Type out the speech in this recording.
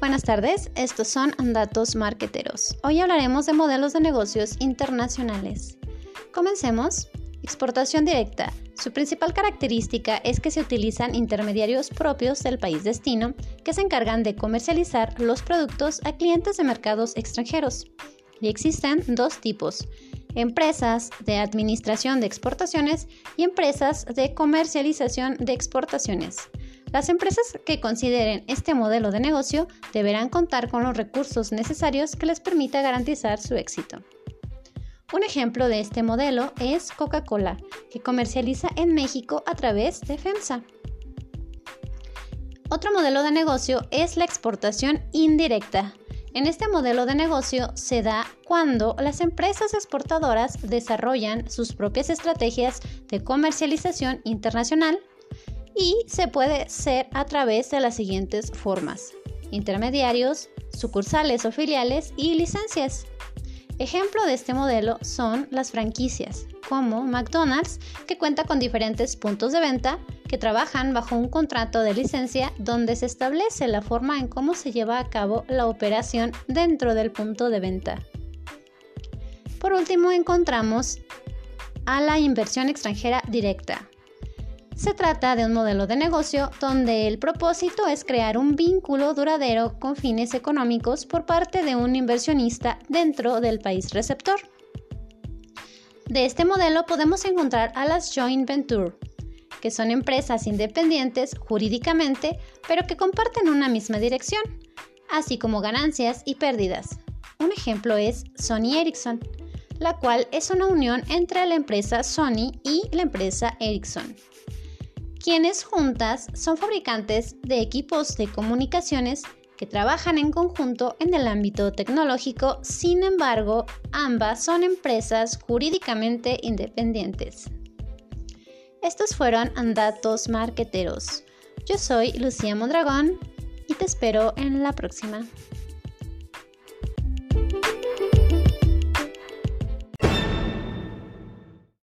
Buenas tardes, estos son Datos Marqueteros. Hoy hablaremos de modelos de negocios internacionales. Comencemos. Exportación directa. Su principal característica es que se utilizan intermediarios propios del país destino que se encargan de comercializar los productos a clientes de mercados extranjeros. Y existen dos tipos, empresas de administración de exportaciones y empresas de comercialización de exportaciones. Las empresas que consideren este modelo de negocio deberán contar con los recursos necesarios que les permita garantizar su éxito. Un ejemplo de este modelo es Coca-Cola, que comercializa en México a través de FEMSA. Otro modelo de negocio es la exportación indirecta. En este modelo de negocio se da cuando las empresas exportadoras desarrollan sus propias estrategias de comercialización internacional y se puede ser a través de las siguientes formas. Intermediarios, sucursales o filiales y licencias. Ejemplo de este modelo son las franquicias, como McDonald's, que cuenta con diferentes puntos de venta que trabajan bajo un contrato de licencia donde se establece la forma en cómo se lleva a cabo la operación dentro del punto de venta. Por último, encontramos a la inversión extranjera directa, se trata de un modelo de negocio donde el propósito es crear un vínculo duradero con fines económicos por parte de un inversionista dentro del país receptor. De este modelo podemos encontrar a las joint venture, que son empresas independientes jurídicamente, pero que comparten una misma dirección, así como ganancias y pérdidas. Un ejemplo es Sony Ericsson, la cual es una unión entre la empresa Sony y la empresa Ericsson quienes juntas son fabricantes de equipos de comunicaciones que trabajan en conjunto en el ámbito tecnológico, sin embargo, ambas son empresas jurídicamente independientes. Estos fueron datos marqueteros. Yo soy Lucía Mondragón y te espero en la próxima.